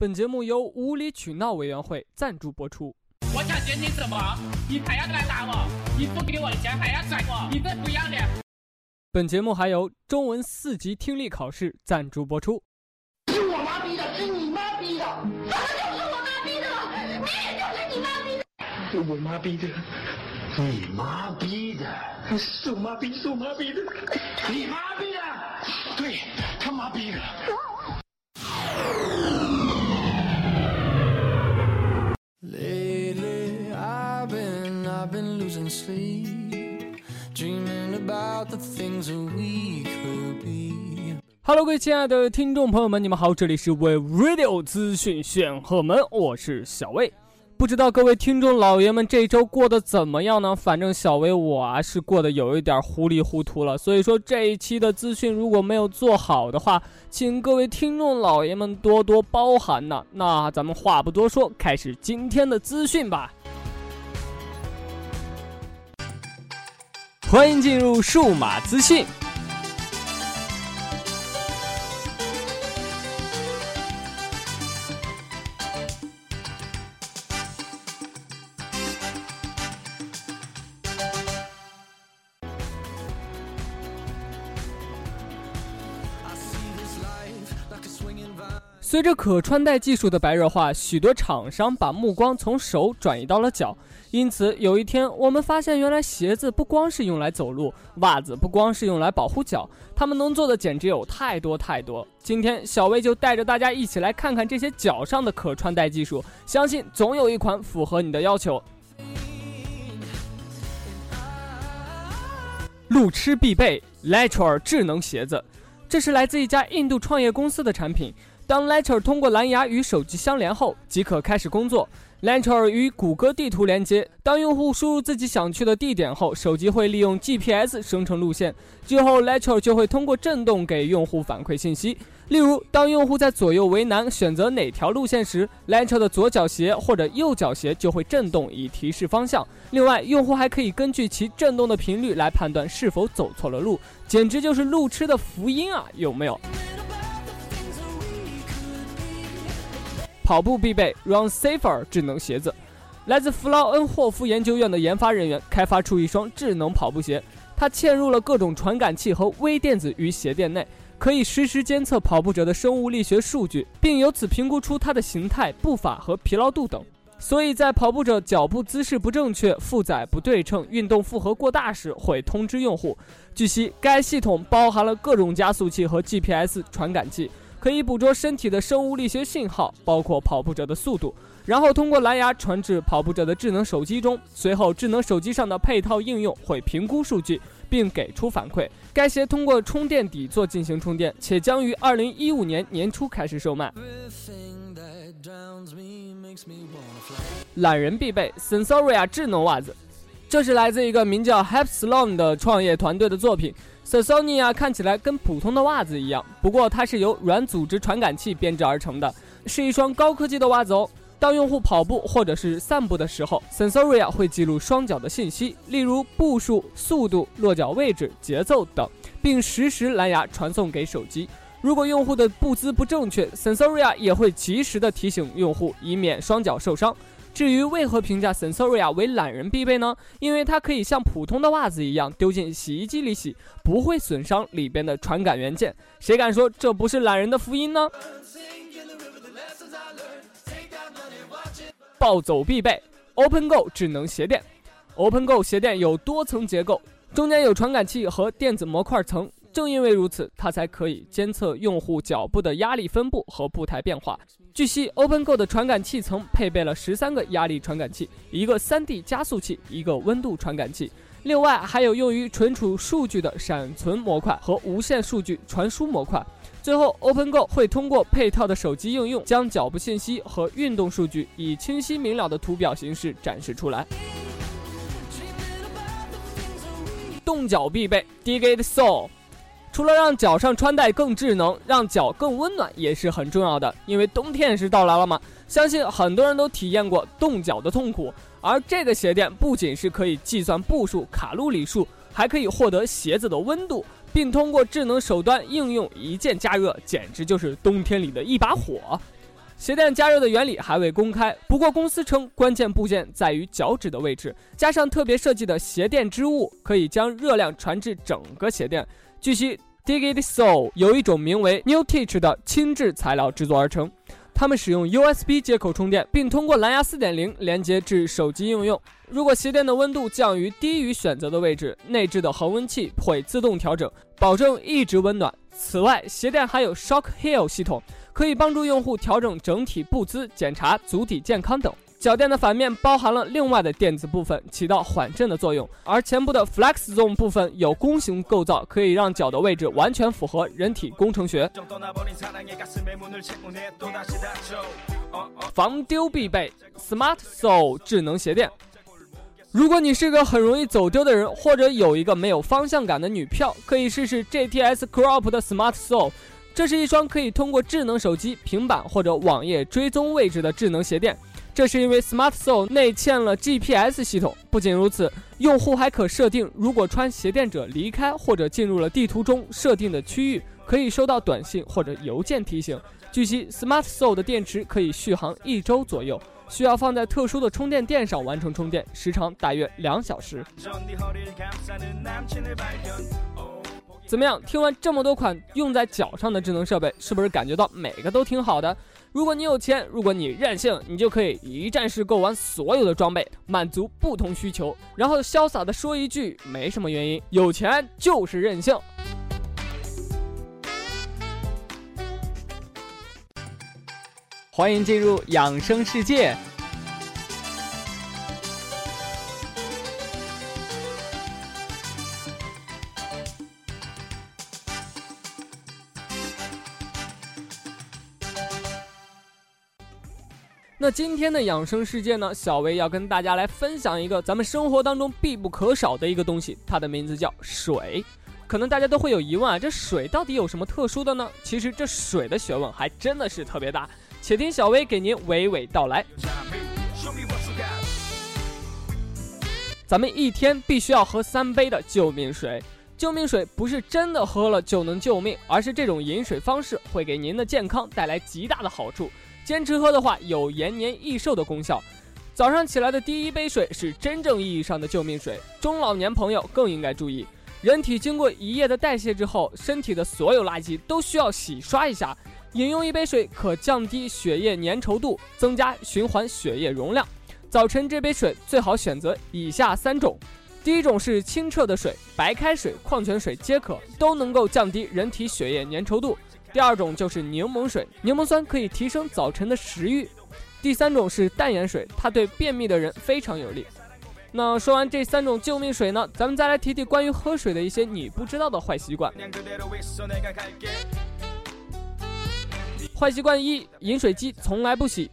本节目由无理取闹委员会赞助播出。我想学你什么？你还要来打我？你不给我钱还要甩我？你这不要脸！本节目还由中文四级听力考试赞助播出。是我妈逼的，是你妈逼的，怎么就是我妈逼的了？明明就是你妈逼的。是我妈逼的，你妈逼的，是我妈逼，是我妈逼的，你妈逼的，对他妈逼的。Losing sleep, dreaming about the things we could be。哈喽各位亲爱的听众朋友们，你们好，这里是 We Radio 资讯炫赫门，我是小魏。不知道各位听众老爷们这周过得怎么样呢？反正小薇我啊是过得有一点糊里糊涂了，所以说这一期的资讯如果没有做好的话，请各位听众老爷们多多包涵呐。那咱们话不多说，开始今天的资讯吧。欢迎进入数码资讯。随着可穿戴技术的白热化，许多厂商把目光从手转移到了脚。因此，有一天我们发现，原来鞋子不光是用来走路，袜子不光是用来保护脚，它们能做的简直有太多太多。今天，小薇就带着大家一起来看看这些脚上的可穿戴技术，相信总有一款符合你的要求。路痴必备 Later 智能鞋子，这是来自一家印度创业公司的产品。当 Later 通过蓝牙与手机相连后，即可开始工作。Later 与谷歌地图连接，当用户输入自己想去的地点后，手机会利用 GPS 生成路线，之后 Lector 就会通过震动给用户反馈信息。例如，当用户在左右为难选择哪条路线时，Later 的左脚鞋或者右脚鞋就会震动以提示方向。另外，用户还可以根据其震动的频率来判断是否走错了路，简直就是路痴的福音啊！有没有？跑步必备 Run Safer 智能鞋子，来自弗劳恩霍夫研究院的研发人员开发出一双智能跑步鞋，它嵌入了各种传感器和微电子于鞋垫内，可以实时监测跑步者的生物力学数据，并由此评估出它的形态、步伐和疲劳度等。所以在跑步者脚步姿势不正确、负载不对称、运动负荷过大时，会通知用户。据悉，该系统包含了各种加速器和 GPS 传感器。可以捕捉身体的生物力学信号，包括跑步者的速度，然后通过蓝牙传至跑步者的智能手机中。随后，智能手机上的配套应用会评估数据，并给出反馈。该鞋通过充电底座进行充电，且将于二零一五年年初开始售卖。懒人必备 Sensoria 智能袜子，这是来自一个名叫 Hepsilon 的创业团队的作品。Sensoria 看起来跟普通的袜子一样，不过它是由软组织传感器编织而成的，是一双高科技的袜子哦。当用户跑步或者是散步的时候，Sensoria 会记录双脚的信息，例如步数、速度、落脚位置、节奏等，并实时蓝牙传送给手机。如果用户的步姿不正确，Sensoria 也会及时的提醒用户，以免双脚受伤。至于为何评价 Sensoria 为懒人必备呢？因为它可以像普通的袜子一样丢进洗衣机里洗，不会损伤里边的传感元件。谁敢说这不是懒人的福音呢？暴走必备 OpenGo 智能鞋垫。OpenGo 鞋垫有多层结构，中间有传感器和电子模块层。正因为如此，它才可以监测用户脚步的压力分布和步态变化。据悉，OpenGo 的传感器层配备了十三个压力传感器、一个 3D 加速器、一个温度传感器，另外还有用于存储数据的闪存模块和无线数据传输模块。最后，OpenGo 会通过配套的手机应用，将脚步信息和运动数据以清晰明了的图表形式展示出来。动脚必备 Digit Sole。除了让脚上穿戴更智能，让脚更温暖也是很重要的。因为冬天是到来了嘛，相信很多人都体验过冻脚的痛苦。而这个鞋垫不仅是可以计算步数、卡路里数，还可以获得鞋子的温度，并通过智能手端应用一键加热，简直就是冬天里的一把火。鞋垫加热的原理还未公开，不过公司称关键部件在于脚趾的位置，加上特别设计的鞋垫织物，可以将热量传至整个鞋垫。据悉，Digit Soul 由一种名为 New Teach 的轻质材料制作而成。它们使用 USB 接口充电，并通过蓝牙4.0连接至手机应用。如果鞋垫的温度降于低于选择的位置，内置的恒温器会自动调整，保证一直温暖。此外，鞋垫还有 Shock Heel 系统，可以帮助用户调整整体步姿、检查足底健康等。脚垫的反面包含了另外的垫子部分，起到缓震的作用，而前部的 Flex Zone 部分有弓形构造，可以让脚的位置完全符合人体工程学。防丢必备 Smart Soul 智能鞋垫。如果你是个很容易走丢的人，或者有一个没有方向感的女票，可以试试 GTS Crop 的 Smart sol。这是一双可以通过智能手机、平板或者网页追踪位置的智能鞋垫。这是因为 Smart Sole 内嵌了 GPS 系统。不仅如此，用户还可设定，如果穿鞋垫者离开或者进入了地图中设定的区域，可以收到短信或者邮件提醒。据悉，Smart Sole 的电池可以续航一周左右，需要放在特殊的充电垫上完成充电，时长大约两小时。怎么样？听完这么多款用在脚上的智能设备，是不是感觉到每个都挺好的？如果你有钱，如果你任性，你就可以一站式购完所有的装备，满足不同需求，然后潇洒的说一句：没什么原因，有钱就是任性。欢迎进入养生世界。那今天的养生世界呢？小薇要跟大家来分享一个咱们生活当中必不可少的一个东西，它的名字叫水。可能大家都会有疑问啊，这水到底有什么特殊的呢？其实这水的学问还真的是特别大，且听小薇给您娓娓道来。咱们一天必须要喝三杯的救命水，救命水不是真的喝了就能救命，而是这种饮水方式会给您的健康带来极大的好处。坚持喝的话，有延年益寿的功效。早上起来的第一杯水是真正意义上的救命水。中老年朋友更应该注意，人体经过一夜的代谢之后，身体的所有垃圾都需要洗刷一下。饮用一杯水可降低血液粘稠度，增加循环血液容量。早晨这杯水最好选择以下三种：第一种是清澈的水，白开水、矿泉水皆可，都能够降低人体血液粘稠度。第二种就是柠檬水，柠檬酸可以提升早晨的食欲。第三种是淡盐水，它对便秘的人非常有利。那说完这三种救命水呢，咱们再来提提关于喝水的一些你不知道的坏习惯。坏习惯一：饮水机从来不洗。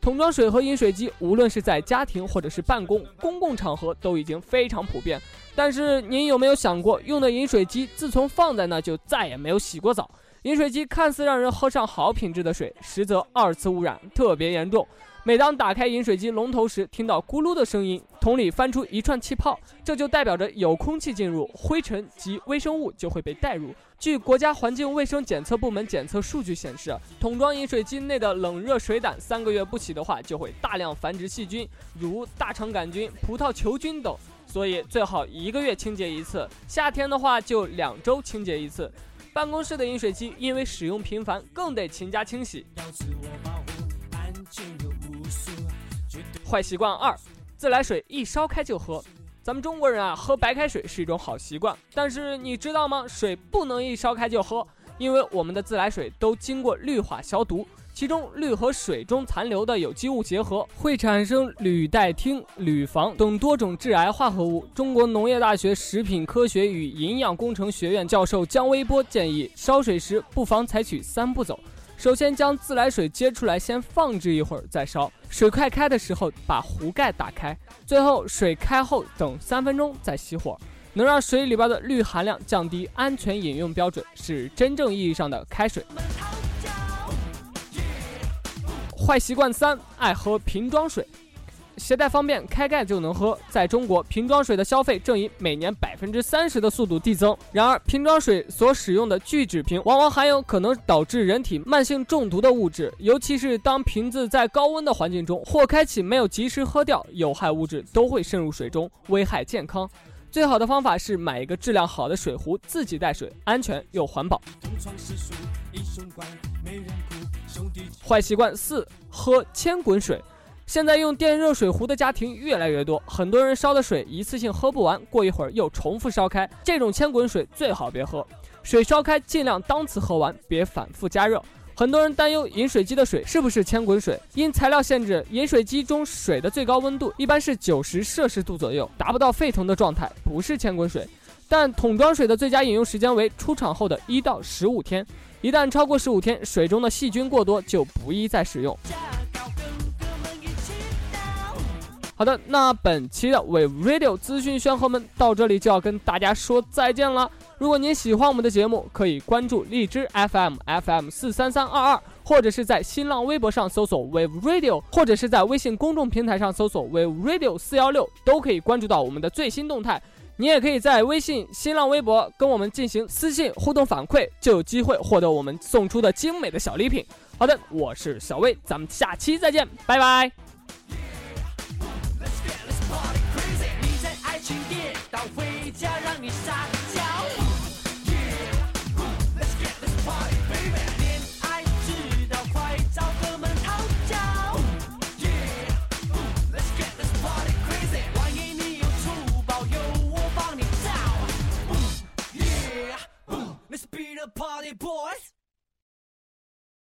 桶装水和饮水机，无论是在家庭或者是办公、公共场合，都已经非常普遍。但是您有没有想过，用的饮水机自从放在那就再也没有洗过澡？饮水机看似让人喝上好品质的水，实则二次污染特别严重。每当打开饮水机龙头时，听到咕噜的声音，桶里翻出一串气泡，这就代表着有空气进入，灰尘及微生物就会被带入。据国家环境卫生检测部门检测数据显示，桶装饮水机内的冷热水胆三个月不洗的话，就会大量繁殖细菌，如大肠杆菌、葡萄球菌等，所以最好一个月清洁一次。夏天的话，就两周清洁一次。办公室的饮水机因为使用频繁，更得勤加清洗。坏习惯二：自来水一烧开就喝。咱们中国人啊，喝白开水是一种好习惯，但是你知道吗？水不能一烧开就喝，因为我们的自来水都经过氯化消毒。其中氯和水中残留的有机物结合，会产生铝代烃、铝防等多种致癌化合物。中国农业大学食品科学与营养工程学院教授姜微波建议，烧水时不妨采取三步走：首先将自来水接出来，先放置一会儿再烧；水快开的时候把壶盖打开；最后水开后等三分钟再熄火，能让水里边的氯含量降低，安全饮用标准是真正意义上的开水。坏习惯三：爱喝瓶装水。携带方便，开盖就能喝。在中国，瓶装水的消费正以每年百分之三十的速度递增。然而，瓶装水所使用的聚酯瓶往往含有可能导致人体慢性中毒的物质，尤其是当瓶子在高温的环境中或开启没有及时喝掉，有害物质都会渗入水中，危害健康。最好的方法是买一个质量好的水壶，自己带水，安全又环保。坏习惯四：喝千滚水。现在用电热水壶的家庭越来越多，很多人烧的水一次性喝不完，过一会儿又重复烧开，这种千滚水最好别喝。水烧开尽量当次喝完，别反复加热。很多人担忧饮水机的水是不是千滚水，因材料限制，饮水机中水的最高温度一般是九十摄氏度左右，达不到沸腾的状态，不是千滚水。但桶装水的最佳饮用时间为出厂后的一到十五天，一旦超过十五天，水中的细菌过多，就不宜再使用。好的，那本期的 Wave Radio 资讯宣和们到这里就要跟大家说再见了。如果您喜欢我们的节目，可以关注荔枝 FM FM 四三三二二，或者是在新浪微博上搜索 Wave Radio，或者是在微信公众平台上搜索 Wave Radio 四幺六，都可以关注到我们的最新动态。你也可以在微信、新浪微博跟我们进行私信互动反馈，就有机会获得我们送出的精美的小礼品。好的，我是小薇，咱们下期再见，拜拜。